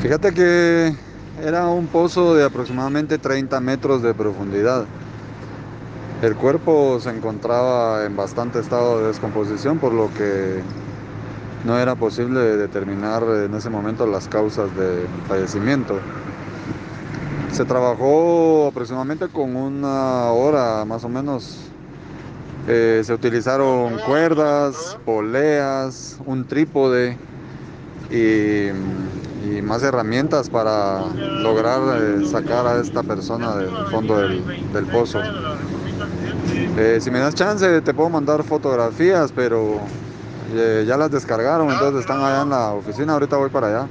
Fíjate que era un pozo de aproximadamente 30 metros de profundidad. El cuerpo se encontraba en bastante estado de descomposición, por lo que no era posible determinar en ese momento las causas de fallecimiento. Se trabajó aproximadamente con una hora más o menos. Eh, se utilizaron cuerdas, poleas, un trípode y, y más herramientas para lograr eh, sacar a esta persona del fondo del, pozo. Eh, si me das chance, te puedo mandar fotografías, pero eh, ya las descargaron, entonces están allá en la oficina. Ahorita voy para allá.